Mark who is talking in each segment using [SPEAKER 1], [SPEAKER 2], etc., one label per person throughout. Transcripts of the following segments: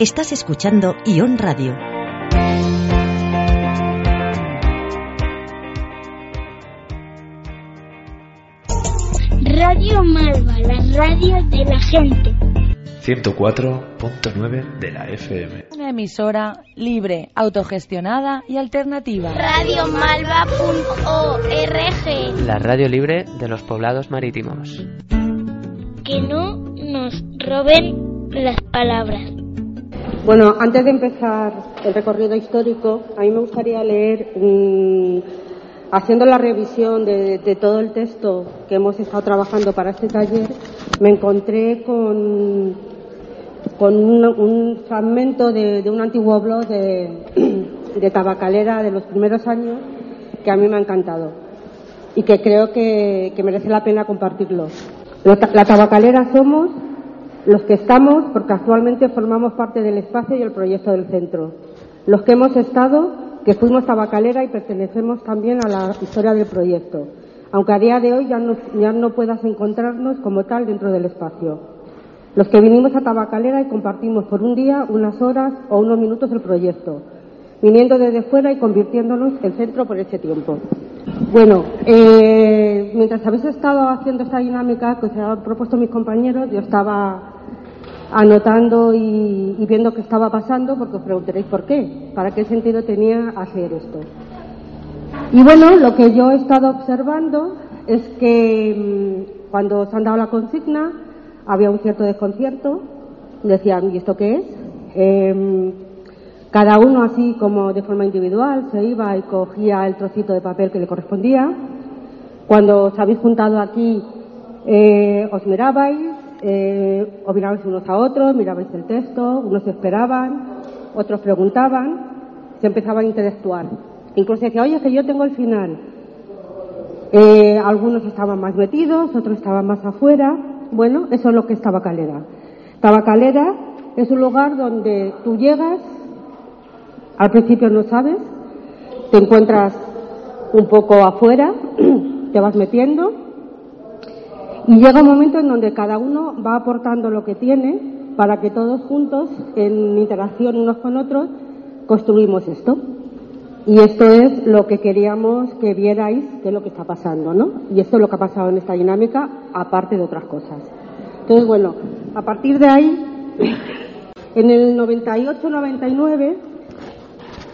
[SPEAKER 1] Estás escuchando Ion Radio.
[SPEAKER 2] Radio Malva, la radio de la gente.
[SPEAKER 3] 104.9 de la FM.
[SPEAKER 4] Una emisora libre, autogestionada y alternativa.
[SPEAKER 2] Radiomalva.org.
[SPEAKER 5] La radio libre de los poblados marítimos.
[SPEAKER 2] Que no nos roben las palabras.
[SPEAKER 6] Bueno, antes de empezar el recorrido histórico, a mí me gustaría leer, mm, haciendo la revisión de, de todo el texto que hemos estado trabajando para este taller, me encontré con, con un, un fragmento de, un antiguo blog de, tabacalera de los primeros años que a mí me ha encantado y que creo que, que merece la pena compartirlo. La tabacalera somos los que estamos, porque actualmente formamos parte del espacio y el proyecto del centro. Los que hemos estado, que fuimos tabacalera y pertenecemos también a la historia del proyecto, aunque a día de hoy ya no, ya no puedas encontrarnos como tal dentro del espacio. Los que vinimos a Tabacalera y compartimos por un día, unas horas o unos minutos el proyecto, viniendo desde fuera y convirtiéndonos en centro por ese tiempo. Bueno, eh, mientras habéis estado haciendo esta dinámica que se han propuesto mis compañeros, yo estaba anotando y, y viendo qué estaba pasando, porque os preguntaréis por qué, para qué sentido tenía hacer esto. Y bueno, lo que yo he estado observando es que mm, cuando se han dado la consigna había un cierto desconcierto, decían, ¿y esto qué es? Em, cada uno así como de forma individual se iba y cogía el trocito de papel que le correspondía. Cuando os habéis juntado aquí eh, os mirabais, eh, os mirabais unos a otros, mirabais el texto, unos esperaban, otros preguntaban, se empezaban a interactuar. Incluso decía, oye, que yo tengo el final. Eh, algunos estaban más metidos, otros estaban más afuera. Bueno, eso es lo que es Tabacalera. Tabacalera es un lugar donde tú llegas, al principio no sabes, te encuentras un poco afuera, te vas metiendo y llega un momento en donde cada uno va aportando lo que tiene para que todos juntos, en interacción unos con otros, construimos esto. Y esto es lo que queríamos que vierais, que es lo que está pasando, ¿no? Y esto es lo que ha pasado en esta dinámica, aparte de otras cosas. Entonces, bueno, a partir de ahí, en el 98-99,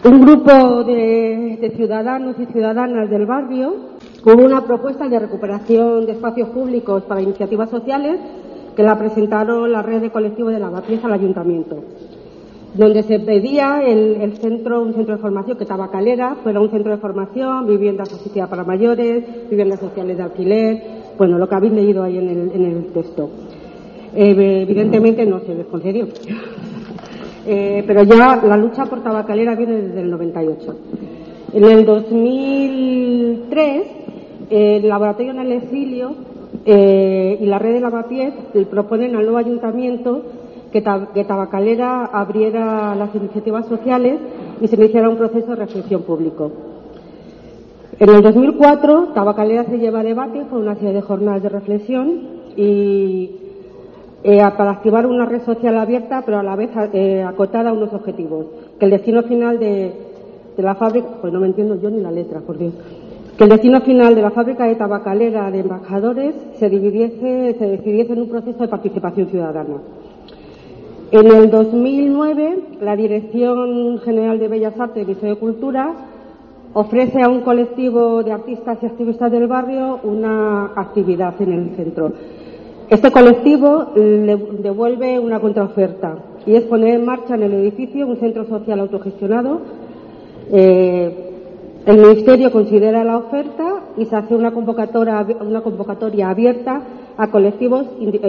[SPEAKER 6] un grupo de, de ciudadanos y ciudadanas del barrio hubo una propuesta de recuperación de espacios públicos para iniciativas sociales que la presentaron la red de colectivos de lavapiés al ayuntamiento donde se pedía el, el centro, un centro de formación que Tabacalera fuera un centro de formación, viviendas asistidas para mayores, viviendas sociales de alquiler, bueno, lo que habéis leído ahí en el, en el texto. Eh, evidentemente no se les concedió. Eh, pero ya la lucha por Tabacalera viene desde el 98. En el 2003, eh, el laboratorio en el exilio eh, y la red de lavapiés proponen al nuevo ayuntamiento que, Ta- que Tabacalera abriera las iniciativas sociales y se iniciara un proceso de reflexión público. En el 2004, Tabacalera se lleva a debate con una serie de jornadas de reflexión y eh, para activar una red social abierta, pero a la vez eh, acotada a unos objetivos. Que el destino final de la fábrica, pues no me entiendo yo ni la letra, por Dios. Que el destino final de la fábrica de tabacalera de embajadores se dividiese, se decidiese en un proceso de participación ciudadana. En el 2009, la Dirección General de Bellas Artes y Ministerio de Cultura ofrece a un colectivo de artistas y activistas del barrio una actividad en el centro. Este colectivo le devuelve una contraoferta y es poner en marcha en el edificio un centro social autogestionado. Eh, el Ministerio considera la oferta y se hace una convocatoria, una convocatoria abierta a colectivos e, eh,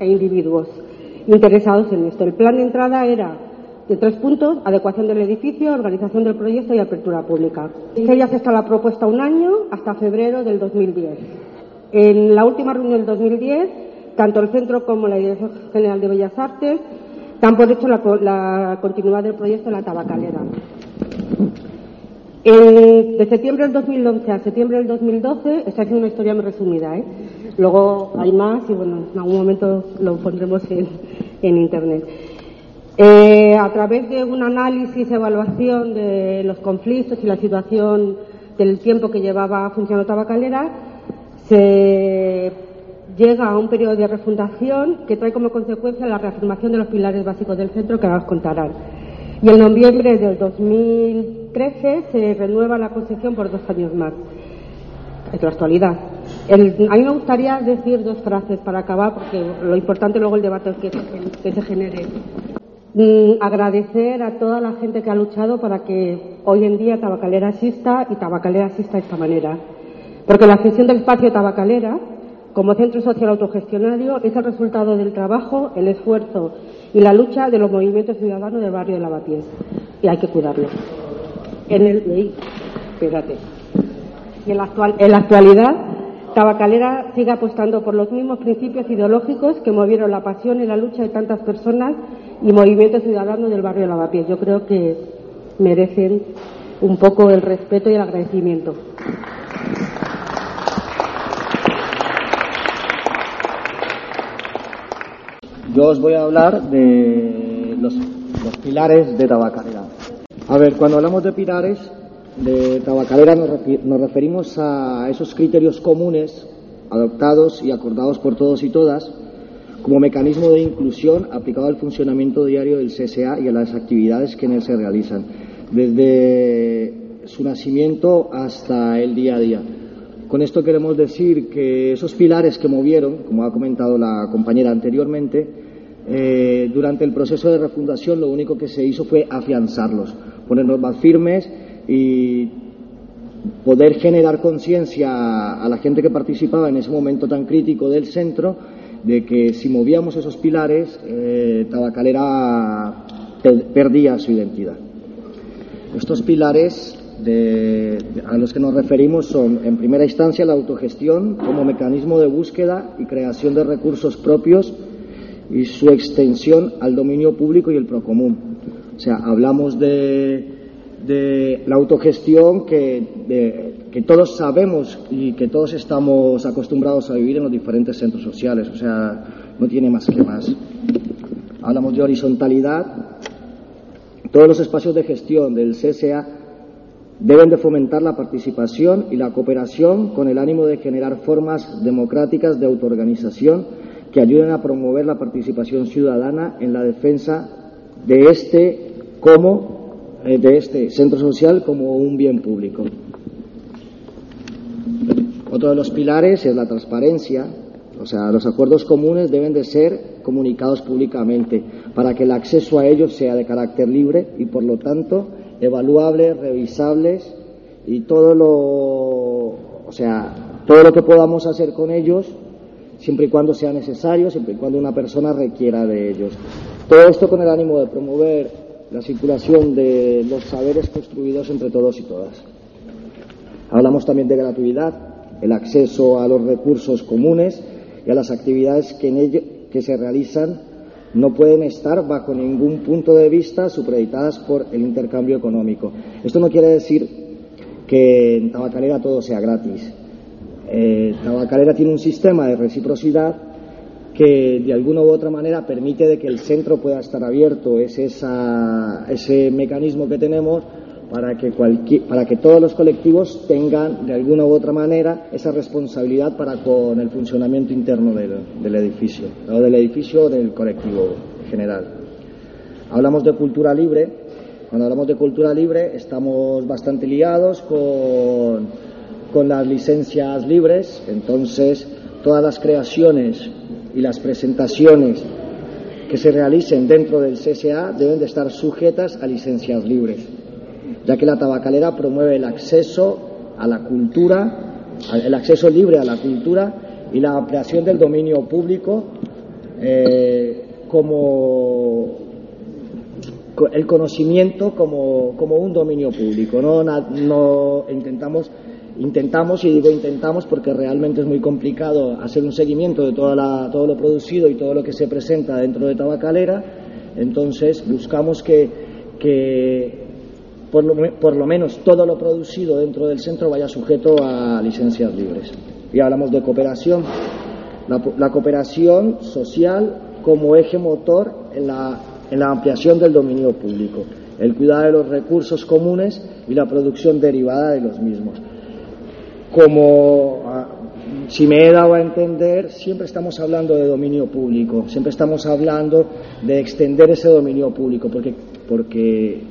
[SPEAKER 6] e individuos interesados en esto. El plan de entrada era de tres puntos, adecuación del edificio, organización del proyecto y apertura pública. Se ya está la propuesta un año hasta febrero del 2010. En la última reunión del 2010, tanto el centro como la Dirección General de Bellas Artes dan por hecho la continuidad del proyecto en la tabacalera. De septiembre del 2011 a septiembre del 2012, esta es una historia muy resumida, ¿eh? Luego hay más y bueno, en algún momento lo pondremos en, Internet. Eh, a través de un análisis, evaluación de los conflictos y la situación del tiempo que llevaba funcionando Tabacalera, se llega a un periodo de refundación que trae como consecuencia la reafirmación de los pilares básicos del centro que ahora os contarán. Y en noviembre del 2013 se renueva la concesión por dos años más. Es la actualidad. a mí me gustaría decir dos frases para acabar, porque lo importante luego el debate que, que se genere. Mm, agradecer a toda la gente que ha luchado para que hoy en día Tabacalera exista y Tabacalera exista de esta manera. Porque la gestión del espacio Tabacalera, como centro social autogestionario, es el resultado del trabajo, el esfuerzo y la lucha de los movimientos ciudadanos del barrio de Lavapiés. Y hay que cuidarlo. En el, espérate. Y en la, actual, en la actualidad, Tabacalera sigue apostando por los mismos principios ideológicos que movieron la pasión y la lucha de tantas personas y movimientos ciudadanos del barrio de Lavapiés. Yo creo que merecen un poco el respeto y el agradecimiento.
[SPEAKER 3] Yo os voy a hablar de los, pilares de Tabacalera. A ver, cuando hablamos de pilares de Tabacalera nos, referimos a esos criterios comunes adoptados y acordados por todos y todas como mecanismo de inclusión aplicado al funcionamiento diario del CSA y a las actividades que en él se realizan, desde su nacimiento hasta el día a día. Con esto queremos decir que esos pilares que movieron, como ha comentado la compañera anteriormente, eh, durante el proceso de refundación lo único que se hizo fue afianzarlos, ponernos más firmes y poder generar conciencia a la gente que participaba en ese momento tan crítico del centro de que si movíamos esos pilares, eh, Tabacalera perdía su identidad. Estos pilares a los que nos referimos son, en primera instancia, la autogestión como mecanismo de búsqueda y creación de recursos propios y su extensión al dominio público y el procomún. O sea, hablamos de, la autogestión que, que todos sabemos y que todos estamos acostumbrados a vivir en los diferentes centros sociales. O sea, no tiene más que más. Hablamos de horizontalidad. Todos los espacios de gestión del CSA Deben de fomentar la participación y la cooperación con el ánimo de generar formas democráticas de autoorganización que ayuden a promover la participación ciudadana en la defensa de este como eh, de este centro social como un bien público. Otro de los pilares es la transparencia, o sea, los acuerdos comunes deben de ser comunicados públicamente para que el acceso a ellos sea de carácter libre y, por lo tanto, evaluables, revisables y todo lo, o sea, todo lo que podamos hacer con ellos, siempre y cuando sea necesario, siempre y cuando una persona requiera de ellos. Todo esto con el ánimo de promover la circulación de los saberes construidos entre todos y todas. Hablamos también de gratuidad, el acceso a los recursos comunes y a las actividades que, en que se realizan no pueden estar bajo ningún punto de vista supeditadas por el intercambio económico. Esto no quiere decir que en Tabacalera todo sea gratis. Eh, Tabacalera tiene un sistema de reciprocidad que de alguna u otra manera permite de que el centro pueda estar abierto. Es ese mecanismo que tenemos para que, para que todos los colectivos tengan de alguna u otra manera esa responsabilidad para con el funcionamiento interno del, edificio, o del edificio o del colectivo general. Hablamos de cultura libre. Cuando hablamos de cultura libre estamos bastante liados con, con las licencias libres, entonces todas las creaciones y las presentaciones que se realicen dentro del CSA deben de estar sujetas a licencias libres ya que la tabacalera promueve el acceso a la cultura, el acceso libre a la cultura y la ampliación del dominio público eh, como el conocimiento como, un dominio público. No, no intentamos intentamos y digo intentamos porque realmente es muy complicado hacer un seguimiento de toda la, todo lo producido y todo lo que se presenta dentro de tabacalera entonces buscamos que, que por lo, menos todo lo producido dentro del centro vaya sujeto a licencias libres. Y hablamos de cooperación. La, cooperación social como eje motor en la, en la ampliación del dominio público, el cuidado de los recursos comunes y la producción derivada de los mismos. Como ah, si me he dado a entender, siempre estamos hablando de dominio público, siempre estamos hablando de extender ese dominio público, porque, porque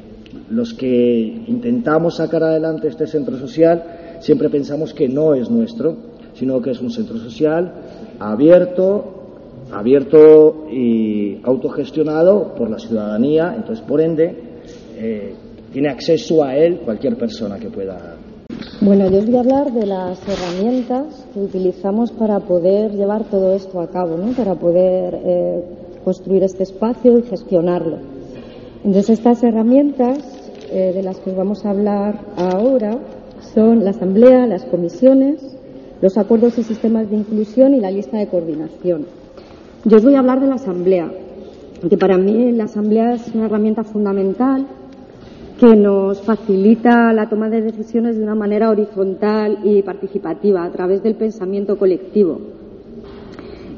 [SPEAKER 3] los que intentamos sacar adelante este centro social siempre pensamos que no es nuestro, sino que es un centro social abierto, abierto y autogestionado por la ciudadanía, entonces por ende eh, tiene acceso a él cualquier persona que pueda.
[SPEAKER 7] Bueno, yo os voy a hablar de las herramientas que utilizamos para poder llevar todo esto a cabo, ¿no? para poder eh, construir este espacio y gestionarlo. Entonces, estas herramientas eh, de las que os vamos a hablar ahora son la asamblea, las comisiones, los acuerdos y sistemas de inclusión y la lista de coordinación. Yo os voy a hablar de la asamblea, que para mí la asamblea es una herramienta fundamental que nos facilita la toma de decisiones de una manera horizontal y participativa a través del pensamiento colectivo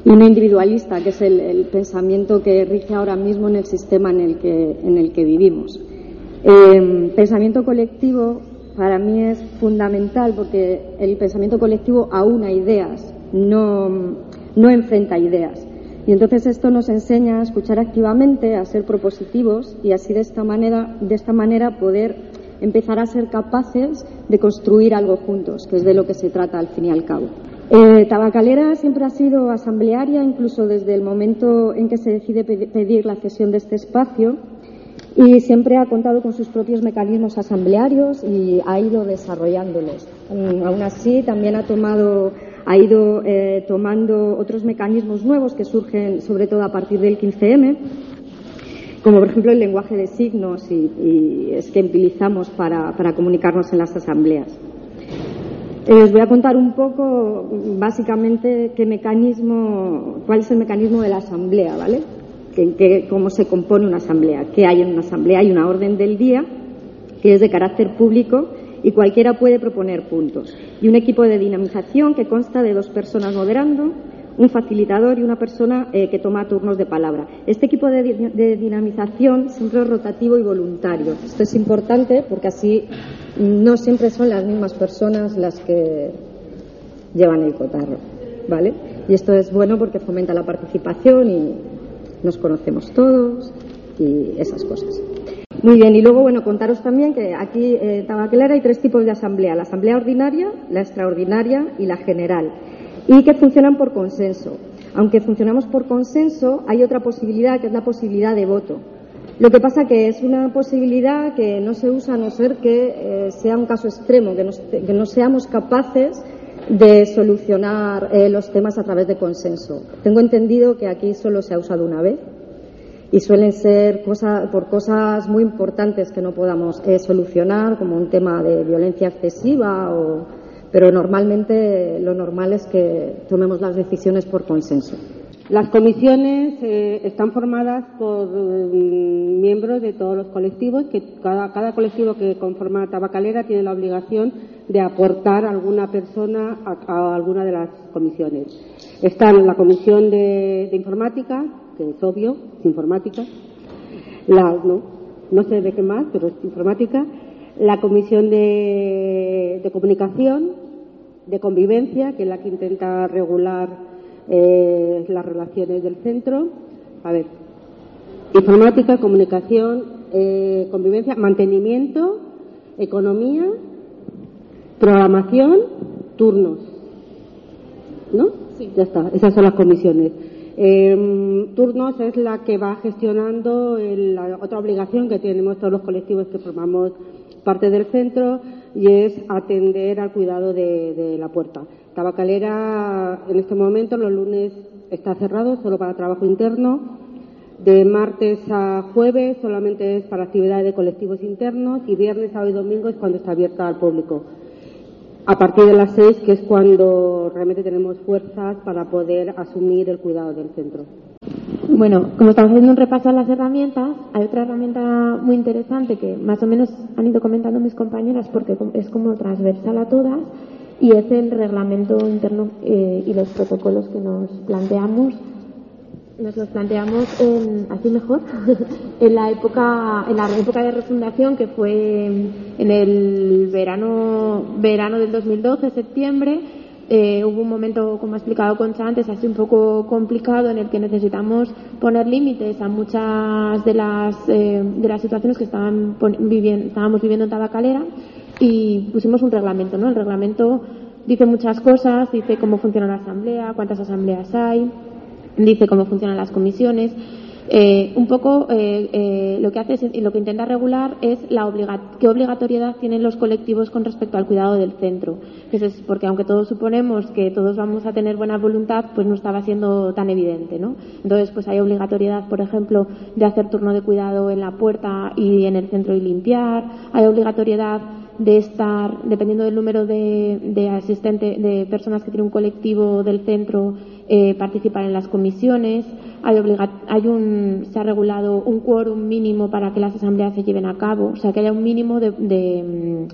[SPEAKER 7] no individualista, que es el, pensamiento que rige ahora mismo en el sistema en el que, en el que vivimos. Eh, pensamiento colectivo para mí es fundamental porque el pensamiento colectivo aúna ideas, no, no enfrenta ideas. Y entonces esto nos enseña a escuchar activamente, a ser propositivos y así de esta manera, de esta manera poder empezar a ser capaces de construir algo juntos, que es de lo que se trata al fin y al cabo. Eh, Tabacalera siempre ha sido asamblearia, incluso desde el momento en que se decide pedir la cesión de este espacio y siempre ha contado con sus propios mecanismos asamblearios y ha ido desarrollándolos. Mm, aún así, también ha tomado ha ido eh, tomando otros mecanismos nuevos que surgen sobre todo a partir del 15M, como por ejemplo el lenguaje de signos y, es que utilizamos para, para, comunicarnos en las asambleas. Eh, os voy a contar un poco, básicamente, qué mecanismo, cuál es el mecanismo de la asamblea, ¿vale? cómo se compone una asamblea, qué hay en una asamblea. Hay una orden del día que es de carácter público y cualquiera puede proponer puntos. Y un equipo de dinamización que consta de dos personas moderando, un facilitador y una persona eh, que toma turnos de palabra. Este equipo de, dinamización siempre es rotativo y voluntario. Esto es importante porque así no siempre son las mismas personas las que llevan el cotarro. ¿Vale? Y esto es bueno porque fomenta la participación y nos conocemos todos y esas cosas. Muy bien, y luego, bueno, contaros también que aquí en eh, hay tres tipos de asamblea, la asamblea ordinaria, la extraordinaria y la general, y que funcionan por consenso. Aunque funcionamos por consenso, hay otra posibilidad, que es la posibilidad de voto. Lo que pasa que es una posibilidad que no se usa a no ser que eh, sea un caso extremo, que no, seamos capaces de solucionar eh, los temas a través de consenso. Tengo entendido que aquí solo se ha usado una vez y suelen ser por cosas muy importantes que no podamos eh, solucionar, como un tema de violencia excesiva, o, pero normalmente lo normal es que tomemos las decisiones por consenso.
[SPEAKER 6] Las comisiones eh, están formadas por mm, miembros de todos los colectivos, que cada, colectivo que conforma Tabacalera tiene la obligación de aportar alguna persona a, alguna de las comisiones. Están la comisión de informática, que es obvio, es informática. La, no, no sé de qué más, pero es informática. La comisión de comunicación, de convivencia, que es la que intenta regular eh, las relaciones del centro. A ver, informática, comunicación, eh, convivencia, mantenimiento, economía, programación, turnos. ¿No? Sí. Ya está, esas son las comisiones. Eh, turnos es la que va gestionando la otra obligación que tenemos todos los colectivos que formamos parte del centro y es atender al cuidado de, la puerta. Tabacalera en este momento los lunes está cerrado solo para trabajo interno. De martes a jueves solamente es para actividades de colectivos internos y viernes, sábado y domingo es cuando está abierta al público a partir de las seis, que es cuando realmente tenemos fuerzas para poder asumir el cuidado del centro.
[SPEAKER 8] Bueno, como estamos haciendo un repaso a las herramientas, hay otra herramienta muy interesante que más o menos han ido comentando mis compañeras porque es como transversal a todas y es el reglamento interno eh, y los protocolos que nos planteamos nos los planteamos así mejor en la época en la época de refundación que fue en el verano verano del 2012 septiembre. Eh, hubo un momento como ha explicado Concha antes así un poco complicado en el que necesitamos poner límites a muchas de las eh, de las situaciones que estaban estábamos viviendo en Tabacalera y pusimos un reglamento no el reglamento dice muchas cosas dice cómo funciona la asamblea cuántas asambleas hay dice cómo funcionan las comisiones. Eh, un poco eh, eh, lo que hace es, lo que intenta regular es la qué obligatoriedad tienen los colectivos con respecto al cuidado del centro. es porque aunque todos suponemos que todos vamos a tener buena voluntad, pues no estaba siendo tan evidente, ¿no? Entonces, pues hay obligatoriedad, por ejemplo, de hacer turno de cuidado en la puerta y en el centro y limpiar. Hay obligatoriedad de estar, dependiendo del número de, de asistentes, de personas que tiene un colectivo del centro, eh, participar en las comisiones. Hay, hay un, se ha regulado un quórum mínimo para que las asambleas se lleven a cabo, o sea, que haya un mínimo de, de,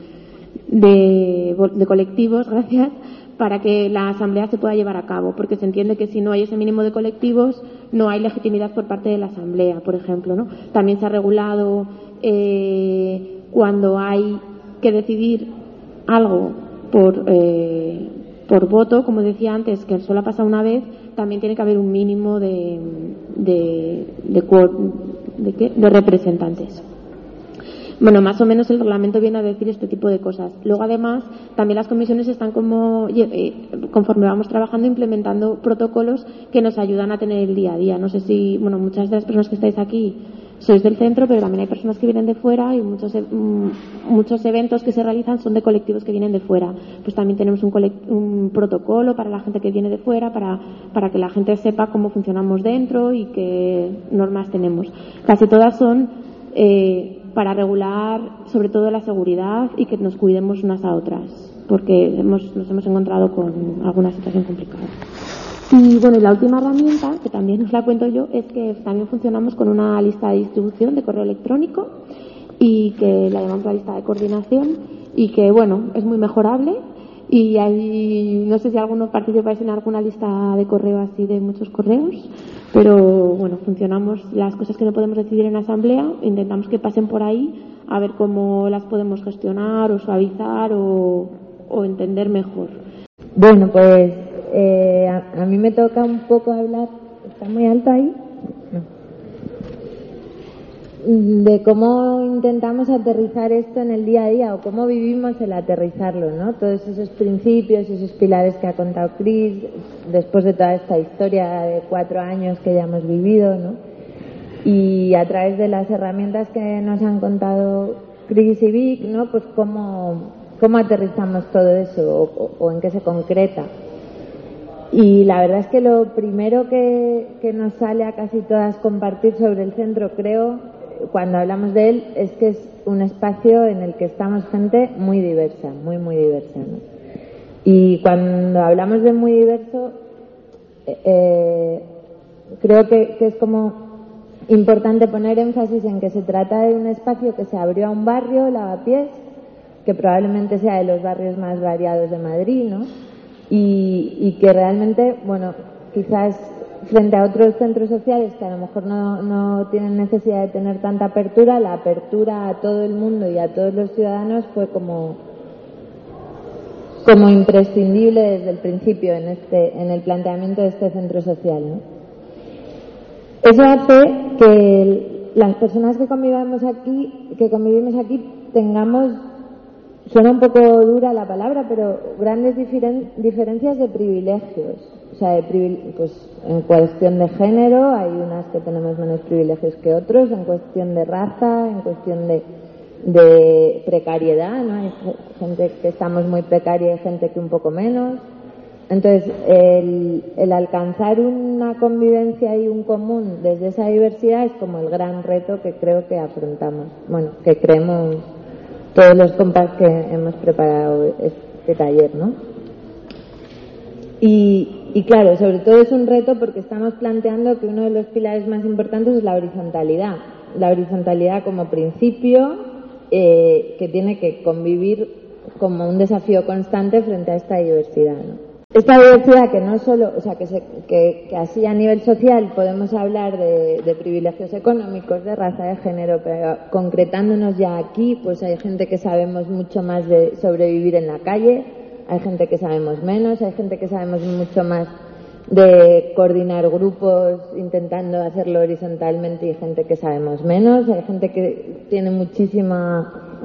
[SPEAKER 8] de, colectivos, gracias, para que la asamblea se pueda llevar a cabo, porque se entiende que si no hay ese mínimo de colectivos, no hay legitimidad por parte de la asamblea, por ejemplo. ¿no? También se ha regulado eh, cuando hay que decidir algo por, eh, por voto, como decía antes, que solo ha pasado una vez, también tiene que haber un mínimo de, de, de, de, representantes. Bueno, más o menos el reglamento viene a decir este tipo de cosas. Luego, además, también las comisiones están como, eh, conforme vamos trabajando, implementando protocolos que nos ayudan a tener el día a día. No sé si, bueno, muchas de las personas que estáis aquí sois del centro, pero también hay personas que vienen de fuera y muchos, e, mm, muchos eventos que se realizan son de colectivos que vienen de fuera. Pues también tenemos un, un protocolo para la gente que viene de fuera, para, para que la gente sepa cómo funcionamos dentro y qué normas tenemos. Casi todas son eh, para regular sobre todo la seguridad y que nos cuidemos unas a otras, porque hemos, nos hemos encontrado con alguna situación complicada. Y bueno, la última herramienta, que también os la cuento yo, es que también funcionamos con una lista de distribución de correo electrónico y que la llamamos la lista de coordinación y que bueno, es muy mejorable y hay, no sé si alguno participáis en alguna lista de correo así de muchos correos, pero bueno, funcionamos las cosas que no podemos decidir en asamblea, intentamos que pasen por ahí a ver cómo las podemos gestionar o suavizar o entender mejor.
[SPEAKER 9] Bueno, pues eh, a, mí me toca un poco hablar, está muy alto ahí, de cómo intentamos aterrizar esto en el día a día o cómo vivimos el aterrizarlo, ¿no? Todos esos principios, esos pilares que ha contado Chris, después de toda esta historia de cuatro años que ya hemos vivido, ¿no? Y a través de las herramientas que nos han contado Chris y Vic, ¿no? Pues cómo, cómo aterrizamos todo eso o en qué se concreta. Y la verdad es que lo primero que, nos sale a casi todas compartir sobre el centro, creo, cuando hablamos de él, es que es un espacio en el que estamos gente muy diversa, muy, muy diversa. Y cuando hablamos de muy diverso, eh, creo que, que, es como importante poner énfasis en que se trata de un espacio que se abrió a un barrio, Lavapiés, que probablemente sea de los barrios más variados de Madrid, ¿no? Y, que realmente, bueno, quizás frente a otros centros sociales que a lo mejor no, no tienen necesidad de tener tanta apertura, la apertura a todo el mundo y a todos los ciudadanos fue como, como imprescindible desde el principio en, este, en el planteamiento de este centro social. ¿no? Eso hace que las personas que convivamos aquí, que convivimos aquí, tengamos suena un poco dura la palabra, pero grandes diferencias de privilegios. O sea, pues en cuestión de género hay unas que tenemos menos privilegios que otros, en cuestión de raza, en cuestión de, de precariedad, ¿no? Hay gente que estamos muy precaria y gente que un poco menos. Entonces, el, el alcanzar una convivencia y un común desde esa diversidad es como el gran reto que creo que afrontamos, bueno, que creemos todos los compas que hemos preparado este taller, ¿no? Y, y, claro, sobre todo es un reto porque estamos planteando que uno de los pilares más importantes es la horizontalidad. La horizontalidad como principio eh, que tiene que convivir como un desafío constante frente a esta diversidad. ¿no? Esta diversidad que no solo, o sea, que, que, así a nivel social podemos hablar de, de, privilegios económicos, de raza, de género, pero concretándonos ya aquí, pues hay gente que sabemos mucho más de sobrevivir en la calle, hay gente que sabemos menos, hay gente que sabemos mucho más de coordinar grupos intentando hacerlo horizontalmente y gente que sabemos menos, hay gente que tiene muchísima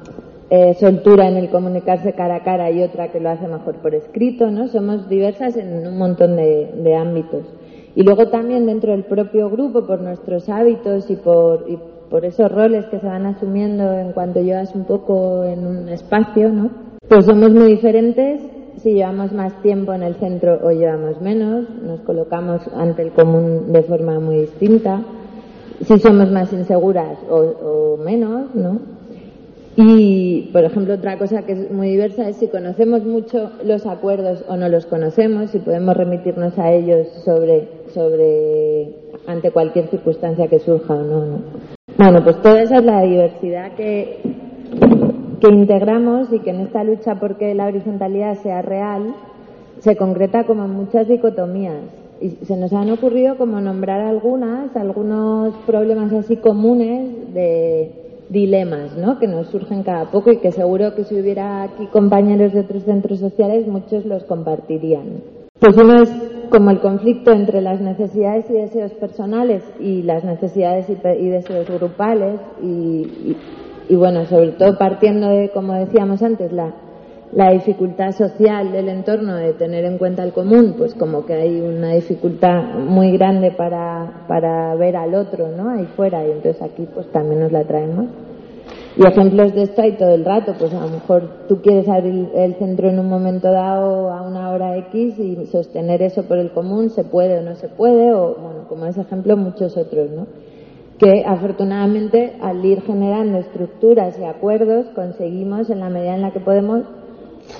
[SPEAKER 9] eh, soltura en el comunicarse cara a cara y otra que lo hace mejor por escrito, ¿no? Somos diversas en un montón de, ámbitos. Y luego también dentro del propio grupo, por nuestros hábitos y por, y por esos roles que se van asumiendo en cuanto llevas un poco en un espacio, ¿no? Pues somos muy diferentes si llevamos más tiempo en el centro o llevamos menos, nos colocamos ante el común de forma muy distinta, si somos más inseguras o, o menos, ¿no? Y, por ejemplo, otra cosa que es muy diversa es si conocemos mucho los acuerdos o no los conocemos, si podemos remitirnos a ellos sobre, sobre ante cualquier circunstancia que surja o no. Bueno, pues toda esa es la diversidad que, que integramos y que en esta lucha porque la horizontalidad sea real se concreta como muchas dicotomías. Y se nos han ocurrido como nombrar algunas, algunos problemas así comunes de dilemas ¿no? que nos surgen cada poco y que seguro que si hubiera aquí compañeros de otros centros sociales muchos los compartirían. Pues uno es como el conflicto entre las necesidades y deseos personales y las necesidades y, deseos grupales y, y, bueno, sobre todo partiendo de, como decíamos antes, la, la dificultad social del entorno de tener en cuenta el común, pues como que hay una dificultad muy grande para, para ver al otro, ¿no? Ahí fuera, y entonces aquí pues también nos la traemos. Y ejemplos de esto hay todo el rato, pues a lo mejor tú quieres abrir el centro en un momento dado a una hora X y sostener eso por el común, se puede o no se puede, o bueno, como ese ejemplo muchos otros, ¿no? Que afortunadamente al ir generando estructuras y acuerdos conseguimos en la medida en la que podemos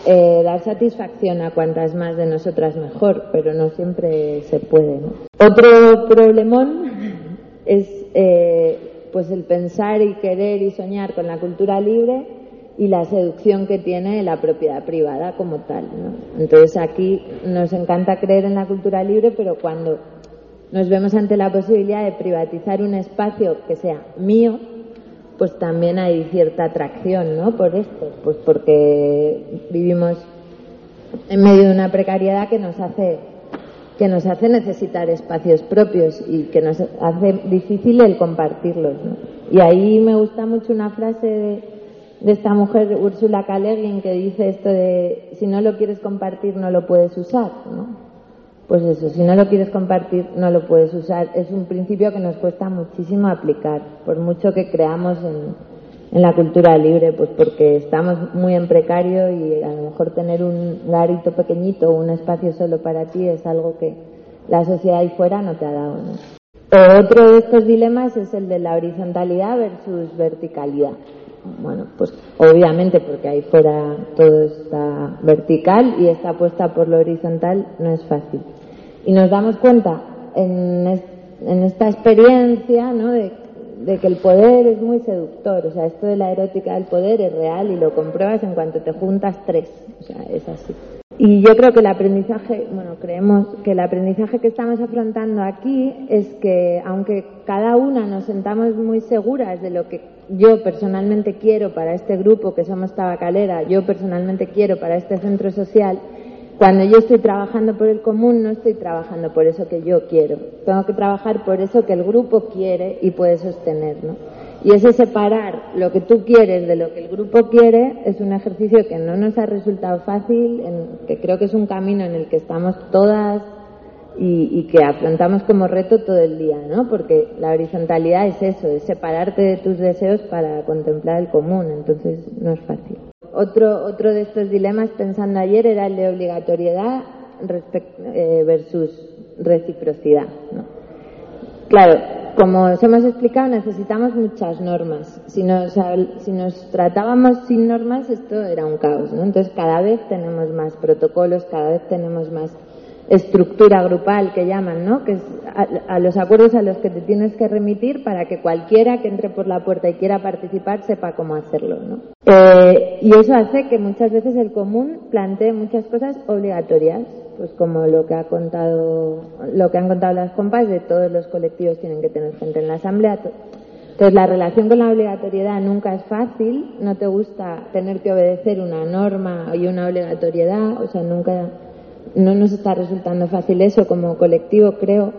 [SPEAKER 9] eh, dar satisfacción a cuantas más de nosotras mejor, pero no siempre se puede. Otro problemón es eh, pues el pensar y querer y soñar con la cultura libre y la seducción que tiene la propiedad privada como tal. Entonces aquí nos encanta creer en la cultura libre, pero cuando nos vemos ante la posibilidad de privatizar un espacio que sea mío, pues también hay cierta atracción, ¿no? Por esto, pues porque vivimos en medio de una precariedad que nos hace que nos hace necesitar espacios propios y que nos hace difícil el compartirlos. ¿no? Y ahí me gusta mucho una frase de, de esta mujer, Úrsula K. que dice esto de si no lo quieres compartir no lo puedes usar. ¿no? Pues eso, si no lo quieres compartir, no lo puedes usar. Es un principio que nos cuesta muchísimo aplicar, por mucho que creamos en, en la cultura libre, pues porque estamos muy en precario y a lo mejor tener un garito pequeñito un espacio solo para ti es algo que la sociedad ahí fuera no te ha dado. Otro de estos dilemas es el de la horizontalidad versus verticalidad. Bueno, pues obviamente porque ahí fuera todo está vertical y está puesta por lo horizontal no es fácil. Y nos damos cuenta en, esta experiencia ¿no? de, de, que el poder es muy seductor. O sea, esto de la erótica del poder es real y lo compruebas en cuanto te juntas tres. O sea, es así. Y yo creo que el aprendizaje, bueno, creemos que el aprendizaje que estamos afrontando aquí es que aunque cada una nos sentamos muy seguras de lo que yo personalmente quiero para este grupo que somos tabacalera, yo personalmente quiero para este centro social, cuando yo estoy trabajando por el común no estoy trabajando por eso que yo quiero, tengo que trabajar por eso que el grupo quiere y puede sostener, ¿no? Y ese separar lo que tú quieres de lo que el grupo quiere es un ejercicio que no nos ha resultado fácil, en, que creo que es un camino en el que estamos todas y, y, que afrontamos como reto todo el día, ¿no? Porque la horizontalidad es eso, es separarte de tus deseos para contemplar el común, entonces no es fácil. Otro, otro de estos dilemas, pensando ayer, era el de obligatoriedad eh, versus reciprocidad, ¿no? Claro, como os hemos explicado, necesitamos muchas normas. Si nos, si nos tratábamos sin normas, esto era un caos. ¿no? Entonces, cada vez tenemos más protocolos, cada vez tenemos más estructura grupal que llaman, ¿no? Que es a, los acuerdos a los que te tienes que remitir para que cualquiera que entre por la puerta y quiera participar sepa cómo hacerlo, ¿no? Eh, y eso hace que muchas veces el común plantee muchas cosas obligatorias, pues como lo que ha contado, lo que han contado las compas de todos los colectivos tienen que tener gente en la asamblea. Entonces la relación con la obligatoriedad nunca es fácil, no te gusta tener que obedecer una norma y una obligatoriedad, o sea, nunca no nos está resultando fácil eso como colectivo, creo.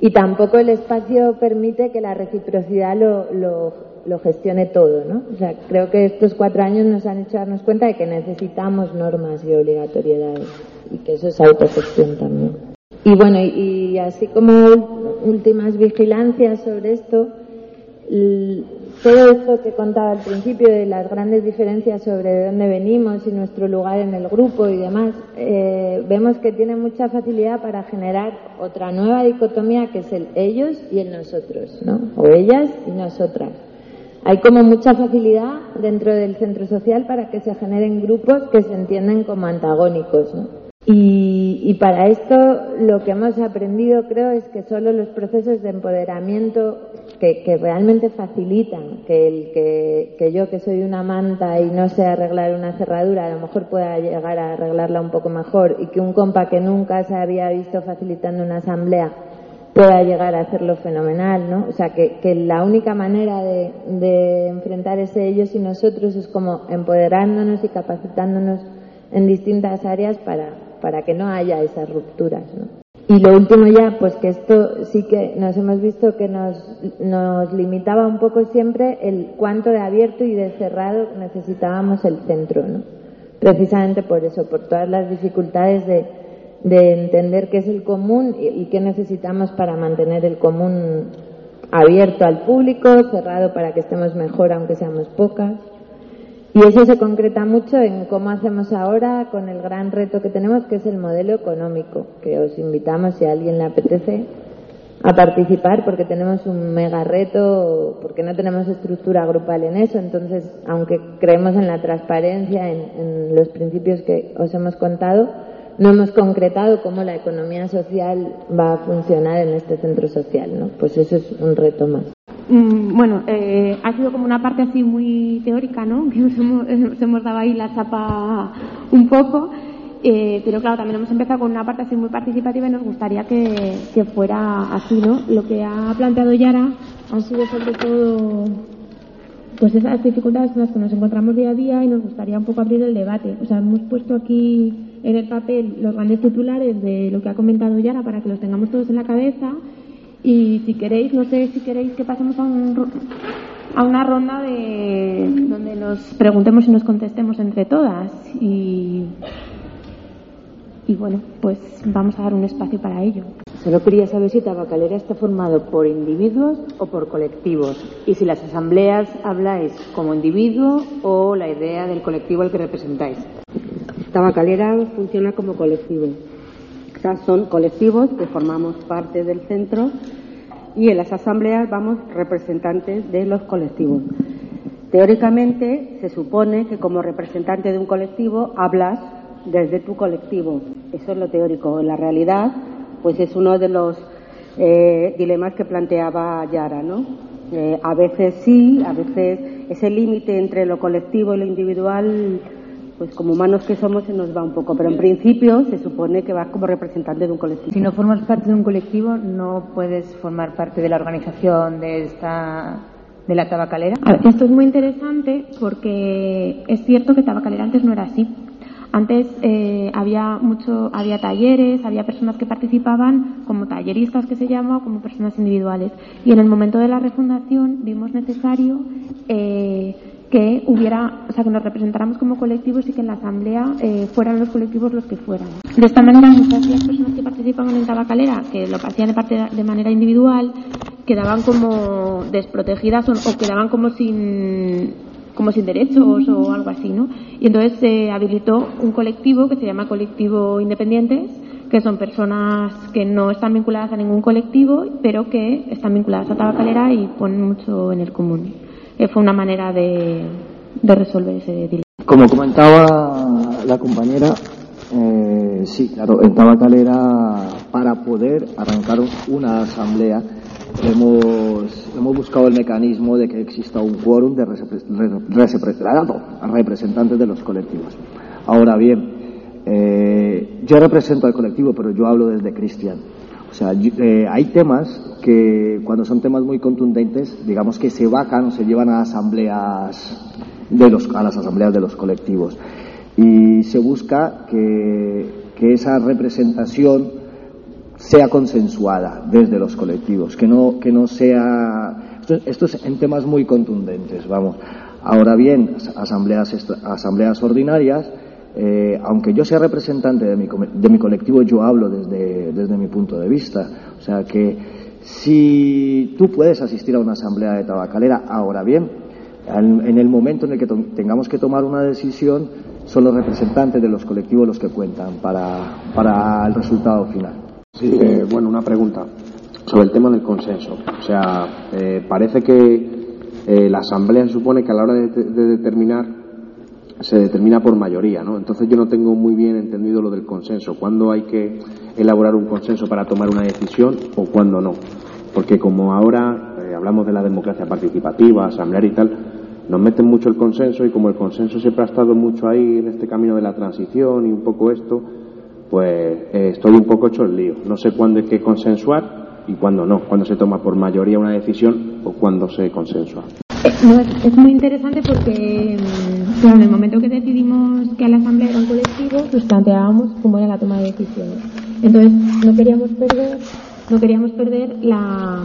[SPEAKER 9] Y tampoco el espacio permite que la reciprocidad lo, lo, lo, gestione todo, ¿no? O sea, creo que estos cuatro años nos han hecho darnos cuenta de que necesitamos normas y obligatoriedades y que eso es autogestión también. Y bueno, y así como últimas vigilancias sobre esto, todo esto que contaba al principio de las grandes diferencias sobre de dónde venimos y nuestro lugar en el grupo y demás, eh, vemos que tiene mucha facilidad para generar otra nueva dicotomía que es el ellos y el nosotros, ¿no? O ellas y nosotras. Hay como mucha facilidad dentro del centro social para que se generen grupos que se entienden como antagónicos, ¿no? Y, para esto lo que hemos aprendido creo es que solo los procesos de empoderamiento que, realmente facilitan que, el, que, yo que soy una manta y no sé arreglar una cerradura a lo mejor pueda llegar a arreglarla un poco mejor y que un compa que nunca se había visto facilitando una asamblea pueda llegar a hacerlo fenomenal, ¿no? O sea, que, la única manera de, de enfrentar ese ellos y nosotros es como empoderándonos y capacitándonos en distintas áreas para, para que no haya esas rupturas. Y lo último ya, pues que esto sí que nos hemos visto que nos, nos limitaba un poco siempre el cuánto de abierto y de cerrado necesitábamos el centro, ¿no? Precisamente por eso, por todas las dificultades de, de entender qué es el común y, y qué necesitamos para mantener el común abierto al público, cerrado para que estemos mejor aunque seamos pocas. Y eso se concreta mucho en cómo hacemos ahora con el gran reto que tenemos, que es el modelo económico, que os invitamos, si a alguien le apetece, a participar, porque tenemos un mega reto, porque no tenemos estructura grupal en eso. Entonces, aunque creemos en la transparencia, en, los principios que os hemos contado, no hemos concretado cómo la economía social va a funcionar en este centro social, ¿no? Pues eso es un reto más.
[SPEAKER 8] Mm, bueno, eh, ha sido como una parte así muy teórica, ¿no? Que nos hemos, dado ahí la chapa un poco. Eh, pero claro, también hemos empezado con una parte así muy participativa y nos gustaría que, fuera así, ¿no? Lo que ha planteado Yara han sido sobre todo pues esas dificultades con las que nos encontramos día a día y nos gustaría un poco abrir el debate. O sea, hemos puesto aquí en el papel los grandes titulares de lo que ha comentado Yara para que los tengamos todos en la cabeza y si queréis, no sé si queréis que pasemos a, un, a una ronda de donde nos preguntemos y nos contestemos entre todas. Y, y bueno, pues vamos a dar un espacio para ello.
[SPEAKER 10] Solo quería saber si Tabacalera está formado por individuos o por colectivos y si las asambleas habláis como individuo o la idea del colectivo al que representáis.
[SPEAKER 6] Tabacalera funciona como colectivo son colectivos que formamos parte del centro y en las asambleas vamos representantes de los colectivos. Teóricamente se supone que como representante de un colectivo hablas desde tu colectivo. Eso es lo teórico. En la realidad, pues es uno de los eh, dilemas que planteaba Yara, ¿no? Eh, a veces sí, a veces ese límite entre lo colectivo y lo individual pues como humanos que somos se nos va un poco, pero en principio se supone que vas como representante de un colectivo.
[SPEAKER 10] Si no formas parte de un colectivo, no puedes formar parte de la organización de esta de la tabacalera.
[SPEAKER 8] esto es muy interesante porque es cierto que tabacalera antes no era así. Antes eh, había mucho, había talleres, había personas que participaban como talleristas que se llama o como personas individuales. Y en el momento de la refundación vimos necesario eh, que hubiera, o sea, que nos representáramos como colectivos y que en la asamblea eh, fueran los colectivos los que fueran. De esta manera, muchas de las personas que participaban en Tabacalera, que lo hacían de, parte de manera individual, quedaban como desprotegidas o, quedaban como sin como sin derechos o algo así, ¿no? Y entonces se habilitó un colectivo que se llama Colectivo Independientes, que son personas que no están vinculadas a ningún colectivo, pero que están vinculadas a Tabacalera y ponen mucho en el común fue una manera de, resolver ese dilema.
[SPEAKER 3] Como comentaba la compañera, Eh, sí, claro, en Tabacalera, para poder arrancar una asamblea, hemos, hemos buscado el mecanismo de que exista un quórum de representantes de los colectivos. Ahora bien, eh, yo represento al colectivo, pero yo hablo desde Cristian. O sea, eh, hay temas que cuando son temas muy contundentes, digamos que se vacan o se llevan a asambleas de los, a las asambleas de los colectivos. Y se busca que, esa representación sea consensuada desde los colectivos, que no, que no sea. Esto, esto es en temas muy contundentes, vamos. Ahora bien, asambleas, asambleas ordinarias eh, aunque yo sea representante de mi, de mi colectivo, yo hablo desde, desde, mi punto de vista. O sea que si tú puedes asistir a una asamblea de tabacalera, ahora bien, en el momento en el que tengamos que tomar una decisión, son los representantes de los colectivos los que cuentan para, para el resultado final.
[SPEAKER 11] Sí, eh, bueno, una pregunta sobre el tema del consenso. O sea, eh, parece que la asamblea supone que a la hora de determinar se determina por mayoría, ¿no? Entonces yo no tengo muy bien entendido lo del consenso. ¿Cuándo hay que elaborar un consenso para tomar una decisión o cuándo no? Porque como ahora eh, hablamos de la democracia participativa, asamblear y tal, nos meten mucho el consenso y como el consenso siempre ha estado mucho ahí en este camino de la transición y un poco esto, pues eh, estoy un poco hecho el lío. No sé cuándo hay que consensuar y cuándo no, cuándo se toma por mayoría una decisión o cuándo se consensua.
[SPEAKER 8] Es, muy interesante porque, mm, en el momento que decidimos que la asamblea era un colectivo, nos planteábamos cómo era la toma de decisiones. Entonces, no queríamos perder, no queríamos perder la,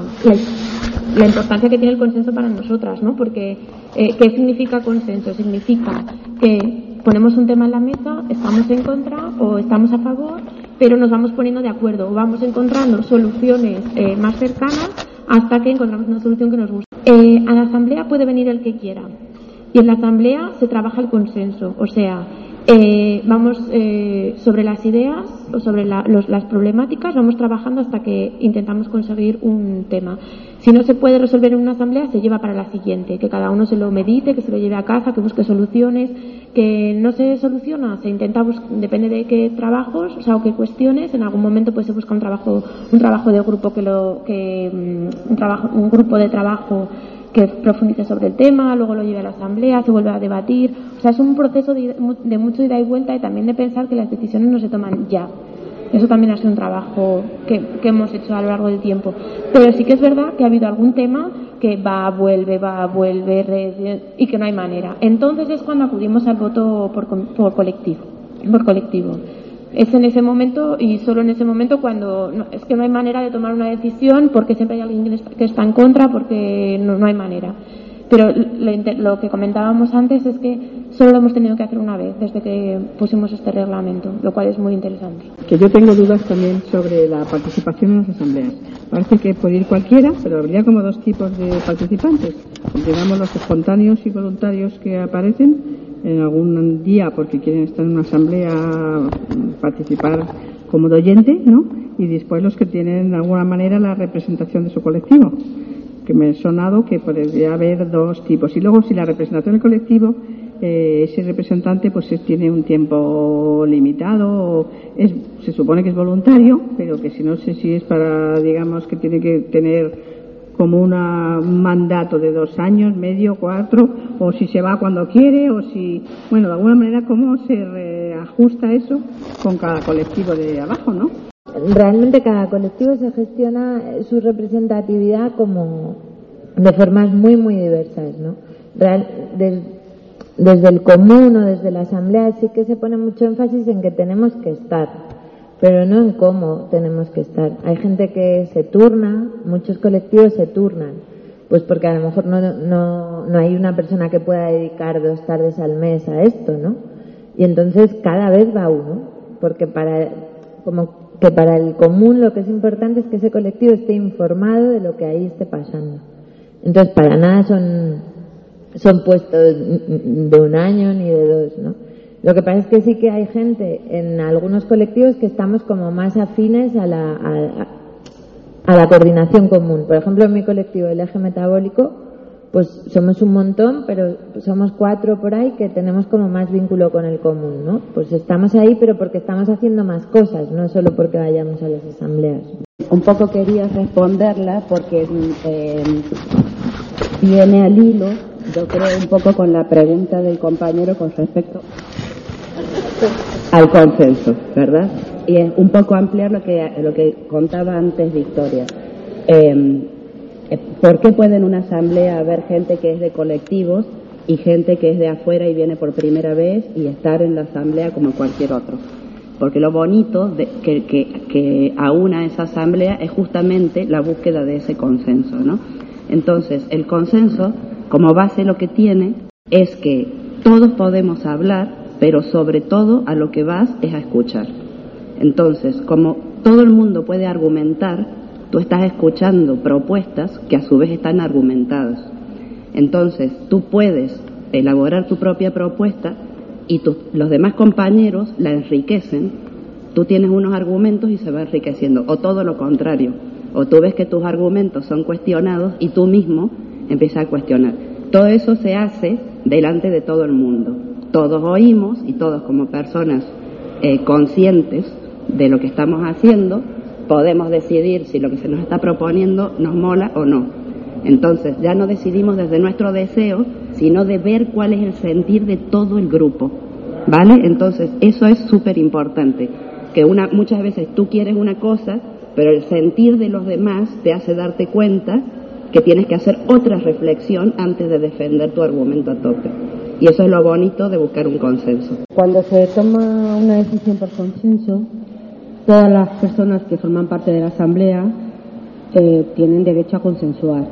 [SPEAKER 8] la, importancia que tiene el consenso para nosotras, ¿no? Porque, eh, ¿qué significa consenso? Significa que ponemos un tema en la mesa, estamos en contra o estamos a favor, pero nos vamos poniendo de acuerdo, o vamos encontrando soluciones eh, más cercanas hasta que encontramos una solución que nos guste. Eh, a la asamblea puede venir el que quiera y en la asamblea se trabaja el consenso, o sea, eh, vamos eh, sobre las ideas o sobre las problemáticas, vamos trabajando hasta que intentamos conseguir un tema. Si no se puede resolver en una asamblea, se lleva para la siguiente, que cada uno se lo medite, que se lo lleve a casa, que busque soluciones, que no se soluciona, se intenta depende de qué trabajos, o sea, o qué cuestiones, en algún momento pues se busca un trabajo, un trabajo de grupo que lo, que mm, un trabajo, un grupo de trabajo que profundice sobre el tema, luego lo lleve a la asamblea, se vuelve a debatir. O sea, es un proceso de, de mucho ida y vuelta y también de pensar que las decisiones no se toman ya. Eso también ha sido un trabajo que, que, hemos hecho a lo largo del tiempo. Pero sí que es verdad que ha habido algún tema que va, vuelve, va, vuelve, y que no hay manera. Entonces es cuando acudimos al voto por, por colectivo. Por colectivo es en ese momento y solo en ese momento cuando es que no hay manera de tomar una decisión porque siempre hay alguien que está en contra porque no, no hay manera. Pero lo, que comentábamos antes es que solo lo hemos tenido que hacer una vez desde que pusimos este reglamento, lo cual es muy interesante.
[SPEAKER 12] Que yo tengo dudas también sobre la participación en las asambleas. Parece que puede ir cualquiera, pero habría como dos tipos de participantes. Digamos los espontáneos y voluntarios que aparecen en algún día porque quieren estar en una asamblea, participar como de oyente, ¿no? Y después los que tienen de alguna manera la representación de su colectivo, que me ha sonado que podría haber dos tipos. Y luego si la representación del colectivo, eh, ese representante pues tiene un tiempo limitado, es, se supone que es voluntario, pero que si no sé si es para, digamos, que tiene que tener como un mandato de dos años, medio, cuatro, o si se va cuando quiere, o si, bueno, de alguna manera, cómo se ajusta eso con cada colectivo de abajo, ¿no?
[SPEAKER 9] Realmente cada colectivo se gestiona su representatividad como de formas muy, muy diversas, ¿no? desde el común o desde la asamblea sí que se pone mucho énfasis en que tenemos que estar pero no en cómo tenemos que estar. Hay gente que se turna, muchos colectivos se turnan, pues porque a lo mejor no, no, no hay una persona que pueda dedicar dos tardes al mes a esto, ¿no? Y entonces cada vez va uno, porque para, como que para el común lo que es importante es que ese colectivo esté informado de lo que ahí esté pasando. Entonces, para nada son, son puestos de un año ni de dos, ¿no? Lo que pasa es que sí que hay gente en algunos colectivos que estamos como más afines a la, a, la coordinación común. Por ejemplo, en mi colectivo, el eje metabólico, pues somos un montón, pero somos cuatro por ahí que tenemos como más vínculo con el común, ¿no? Pues estamos ahí, pero porque estamos haciendo más cosas, no solo porque vayamos a las asambleas.
[SPEAKER 13] Un poco quería responderla porque eh, viene al hilo, yo creo, un poco con la pregunta del compañero con respecto al consenso, ¿verdad? Y es un poco ampliar lo que, lo que contaba antes Victoria. Eh, ¿Por qué puede en una asamblea haber gente que es de colectivos y gente que es de afuera y viene por primera vez y estar en la asamblea como cualquier otro? Porque lo bonito de, que, que, que aúna esa asamblea es justamente la búsqueda de ese consenso, ¿no? Entonces, el consenso, como base lo que tiene, es que todos podemos hablar, pero sobre todo a lo que vas es a escuchar. Entonces, como todo el mundo puede argumentar, tú estás escuchando propuestas que a su vez están argumentadas. Entonces, tú puedes elaborar tu propia propuesta y los demás compañeros la enriquecen. Tú tienes unos argumentos y se va enriqueciendo, o todo lo contrario. O tú ves que tus argumentos son cuestionados y tú mismo empiezas a cuestionar. Todo eso se hace delante de todo el mundo. Todos oímos y todos como personas eh, conscientes de lo que estamos haciendo, podemos decidir si lo que se nos está proponiendo nos mola o no. Entonces, ya no decidimos desde nuestro deseo, sino de ver cuál es el sentir de todo el grupo. ¿Vale? Entonces, eso es súper importante. Que una, muchas veces tú quieres una cosa, pero el sentir de los demás te hace darte cuenta que tienes que hacer otra reflexión antes de defender tu argumento a tope. Y eso es lo bonito de buscar un consenso.
[SPEAKER 6] Cuando se toma una decisión por consenso, todas las personas que forman parte de la Asamblea eh, tienen derecho a consensuar.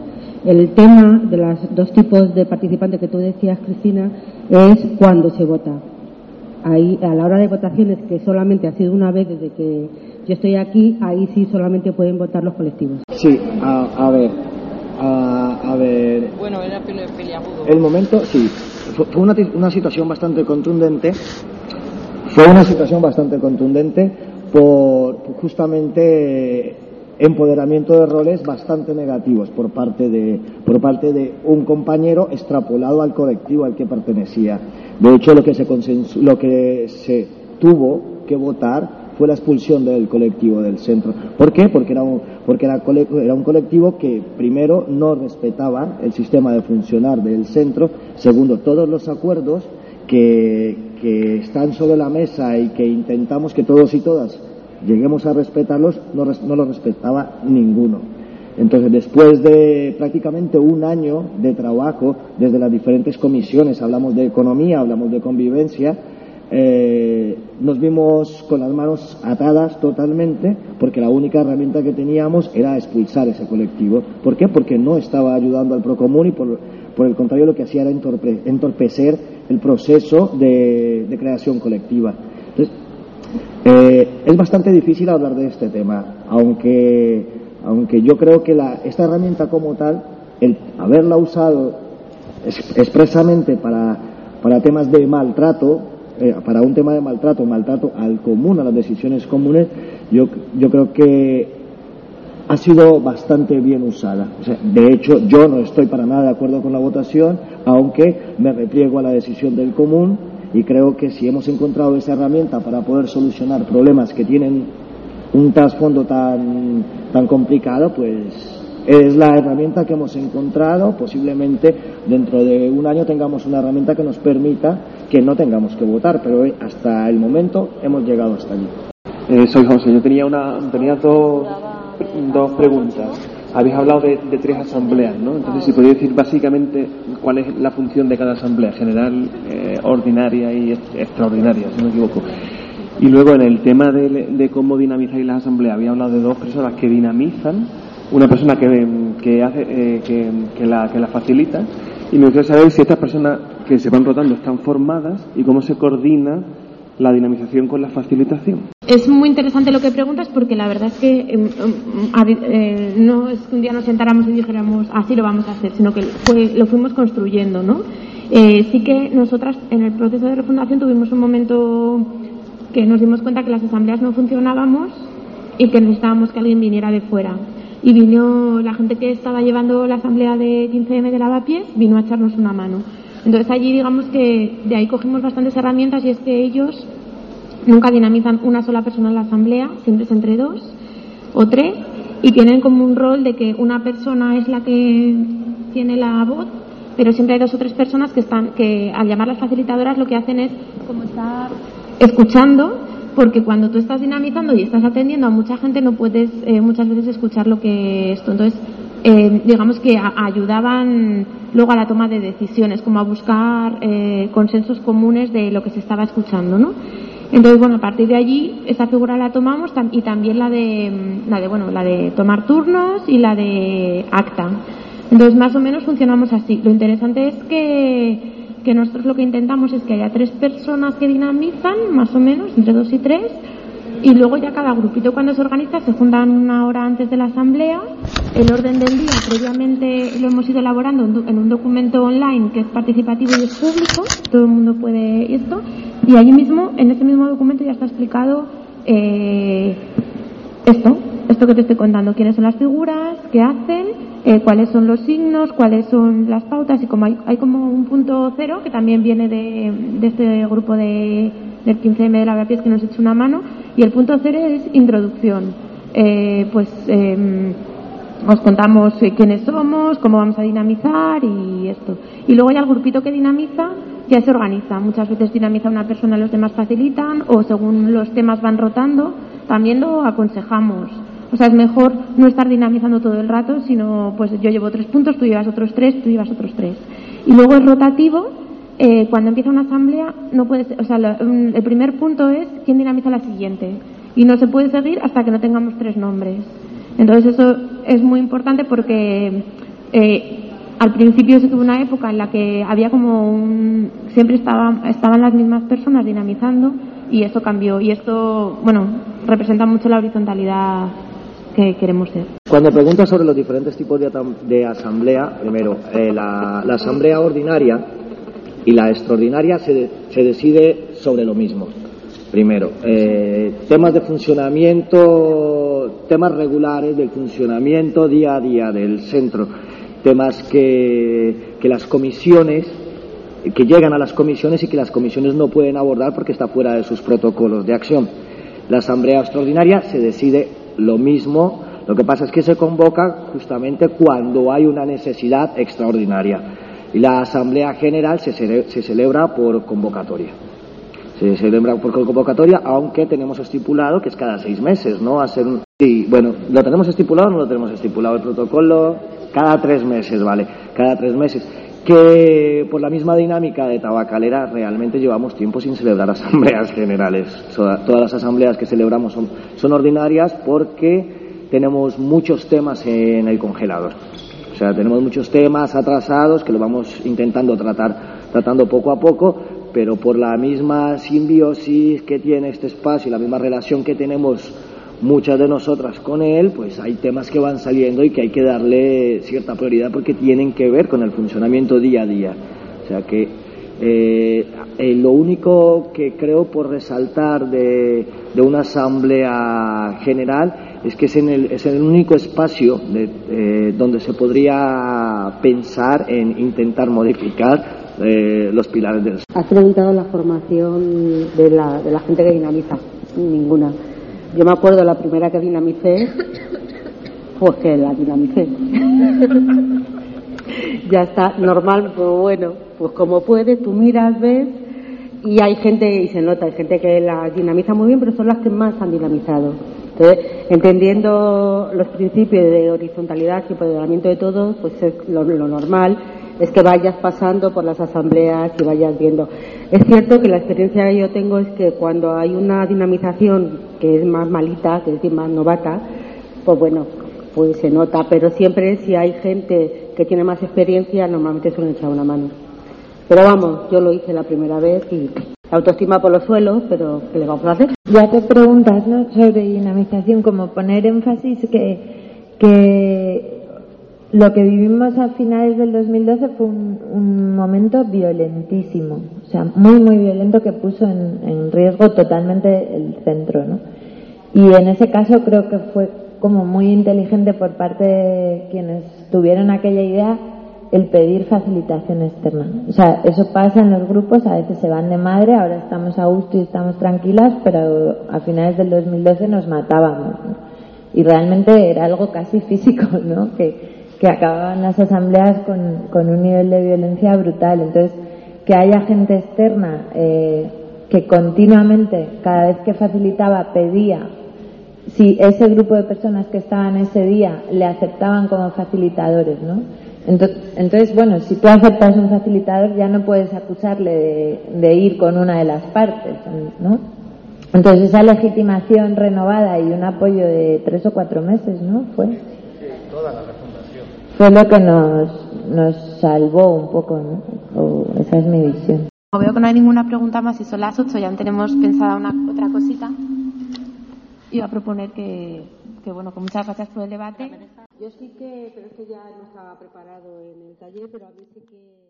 [SPEAKER 6] El tema de los dos tipos de participantes que tú decías, Cristina, es cuando se vota. Ahí, a la hora de votaciones, que solamente ha sido una vez desde que yo estoy aquí, ahí sí solamente pueden votar los colectivos.
[SPEAKER 3] Sí, a, ver, a, ver.
[SPEAKER 14] Bueno, era peleagudo.
[SPEAKER 3] El momento, sí, fue una, una situación bastante contundente. Fue una situación bastante contundente por justamente empoderamiento de roles bastante negativos por parte de por parte de un compañero extrapolado al colectivo al que pertenecía. De hecho, lo que se lo que se tuvo que votar fue la expulsión del colectivo del centro. ¿Por qué? Porque era un, porque era, era un colectivo que primero no respetaba el sistema de funcionar del centro, segundo todos los acuerdos que, que están sobre la mesa y que intentamos que todos y todas lleguemos a respetarlos, no, no los respetaba ninguno. Entonces, después de prácticamente un año de trabajo desde las diferentes comisiones, hablamos de economía, hablamos de convivencia, eh, nos vimos con las manos atadas totalmente porque la única herramienta que teníamos era expulsar ese colectivo. ¿Por qué? Porque no estaba ayudando al Procomún y por, por el contrario lo que hacía era entorpecer el proceso de, de creación colectiva. Entonces, eh, es bastante difícil hablar de este tema, aunque, aunque yo creo que la, esta herramienta como tal, el haberla usado expresamente para, para temas de maltrato, eh, para un tema de maltrato, maltrato al común, a las decisiones comunes, yo, yo creo que ha sido bastante bien usada. de hecho, yo no estoy para nada de acuerdo con la votación, aunque me repliego a la decisión del común y creo que si hemos encontrado esa herramienta para poder solucionar problemas que tienen un trasfondo tan, tan complicado, pues es la herramienta que hemos encontrado. Posiblemente dentro de un año tengamos una herramienta que nos permita que no tengamos que votar, pero hasta el momento hemos llegado hasta allí.
[SPEAKER 11] Eh, soy José, yo tenía, una, dos preguntas habéis hablado de, tres asambleas, ¿no? Entonces, si podéis decir básicamente cuál es la función de cada asamblea, general, eh, ordinaria y extraordinaria, si no me equivoco. Y luego en el tema de, cómo dinamizáis las asambleas, había hablado de dos personas que dinamizan, una persona que, que hace, eh, que, la, que la facilita, y me gustaría saber si estas personas que se van rotando están formadas y cómo se coordina la dinamización con la facilitación.
[SPEAKER 8] Es muy interesante lo que preguntas porque la verdad es que em, em, eh, no es que un día nos sentáramos y dijéramos así lo vamos a hacer, sino que lo fuimos construyendo, ¿no? Eh, sí que nosotras en el proceso de refundación tuvimos un momento que nos dimos cuenta que las asambleas no funcionábamos y que necesitábamos que alguien viniera de fuera. y vino la gente que estaba llevando la asamblea de 15M de Lavapiés, vino a echarnos una mano. Entonces allí digamos que de ahí cogimos bastantes herramientas y es que ellos nunca dinamizan una sola persona en la asamblea, siempre es entre dos o tres y tienen como un rol de que una persona es la que tiene la voz, pero siempre hay dos o tres personas que están que al llamar las facilitadoras lo que hacen es como estar escuchando porque cuando tú estás dinamizando y estás atendiendo a mucha gente no puedes eh, muchas veces escuchar lo que esto entonces eh, digamos que ayudaban luego a la toma de decisiones como a buscar eh, consensos comunes de lo que se estaba escuchando no entonces bueno a partir de allí esa figura la tomamos y también la de la de bueno la de tomar turnos y la de acta. Entonces más o menos funcionamos así. Lo interesante es que que nosotros lo que intentamos es que haya tres personas que dinamizan, más o menos, entre dos y tres, y luego ya cada grupito cuando se organiza se juntan una hora antes de la asamblea. El orden del día previamente lo hemos ido elaborando en un documento online que es participativo y es público, todo el mundo puede esto, y allí mismo, en ese mismo documento ya está explicado eh, esto, esto que te estoy contando, quiénes son las figuras, qué hacen, eh, cuáles son los signos, cuáles son las pautas. Y como hay, hay como un punto cero que también viene de, de este grupo de, del 15M de la Pies que nos echa una mano y el punto cero es introducción. Eh, pues eh, os contamos eh, quiénes somos, cómo vamos a dinamizar y esto. Y luego ya el grupito que dinamiza ya se organiza. Muchas veces dinamiza una persona, los demás facilitan o según los temas van rotando también lo aconsejamos. O sea, es mejor no estar dinamizando todo el rato, sino pues yo llevo tres puntos, tú llevas otros tres, tú llevas otros tres. Y luego es rotativo, eh, cuando empieza una asamblea, no puede o sea, el primer punto es quién dinamiza la siguiente. Y no se puede seguir hasta que no tengamos tres nombres. Entonces eso es muy importante porque eh, al principio que hubo una época en la que había como un, siempre estaba, estaban las mismas personas dinamizando y eso cambió. Y esto, bueno, representa mucho la horizontalidad que queremos ser.
[SPEAKER 3] Cuando preguntas sobre los diferentes tipos de, asamblea, primero, eh, la, asamblea ordinaria y la extraordinaria se, se decide sobre lo mismo. Primero, eh, temas de funcionamiento, temas regulares del funcionamiento día a día del centro, temas que, que las comisiones que llegan a las comisiones y que las comisiones no pueden abordar porque está fuera de sus protocolos de acción. La Asamblea Extraordinaria se decide lo mismo, lo que pasa es que se convoca justamente cuando hay una necesidad extraordinaria. Y la Asamblea General se, se celebra por convocatoria. Se celebra por convocatoria, aunque tenemos estipulado que es cada seis meses, ¿no? Hacer un... Sí, bueno, ¿lo tenemos estipulado o no lo tenemos estipulado? El protocolo cada tres meses, ¿vale? Cada tres meses que por la misma dinámica de tabacalera realmente llevamos tiempo sin celebrar asambleas generales. Todas las asambleas que celebramos son, son ordinarias porque tenemos muchos temas en el congelador. O sea, tenemos muchos temas atrasados que lo vamos intentando tratar, tratando poco a poco, pero por la misma simbiosis que tiene este espacio y la misma relación que tenemos muchas de nosotras con él, pues hay temas que van saliendo y que hay que darle cierta prioridad porque tienen que ver con el funcionamiento día a día. O sea que eh, eh, lo único que creo por resaltar de, una asamblea general es que es, en el, es el único espacio eh, donde se podría pensar en intentar modificar los pilares del.
[SPEAKER 6] Has preguntado la formación de la, de la gente que dinamiza. Ninguna. Yo me acuerdo la primera que dinamicé, pues que la dinamicé. ya está, normal, pues bueno, pues como puedes, tú miras, ves, y hay gente, y se nota, hay gente que la dinamiza muy bien, pero son las que más han dinamizado. Entonces, entendiendo los principios de horizontalidad y empoderamiento de todos, pues es lo, lo normal es que vayas pasando por las asambleas y vayas viendo. Es cierto que la experiencia que yo tengo es que cuando hay una dinamización que es más malita, que es más novata, pues bueno, pues se nota, pero siempre si hay gente que tiene más experiencia, normalmente suelen echar una mano. Pero vamos, yo lo hice la primera vez y autoestima por los suelos, pero ¿qué le vamos a hacer?
[SPEAKER 9] Ya te preguntas, ¿no? Sobre dinamización, como poner énfasis que, que lo que vivimos a finales del 2012 fue un, momento violentísimo, o sea, muy, muy violento que puso en, riesgo totalmente el centro, ¿no? Y en ese caso creo que fue como muy inteligente por parte de quienes tuvieron aquella idea el pedir facilitación externa. O sea, eso pasa en los grupos, a veces se van de madre, ahora estamos a gusto y estamos tranquilas, pero a finales del 2012 nos matábamos. Y realmente era algo casi físico, ¿no? Que, que acababan las asambleas con, un nivel de violencia brutal. Entonces, que haya gente externa eh, que continuamente, cada vez que facilitaba, pedía si ese grupo de personas que estaban ese día le aceptaban como facilitadores, ¿no? Entonces, bueno, si tú aceptas un facilitador ya no puedes acusarle de, ir con una de las partes, ¿no? Entonces esa legitimación renovada y un apoyo de tres o cuatro meses, ¿no? Fue.
[SPEAKER 3] toda la refundación.
[SPEAKER 9] Fue lo que nos, nos salvó un poco, ¿no? esa es mi visión.
[SPEAKER 8] Como veo que no hay ninguna pregunta más y son las ocho, ya tenemos pensada una otra cosita. Iba a proponer que, que bueno, con muchas gracias por el debate.
[SPEAKER 6] Yo sí que, pero es que ya no estaba preparado en el taller, pero a mí sí que.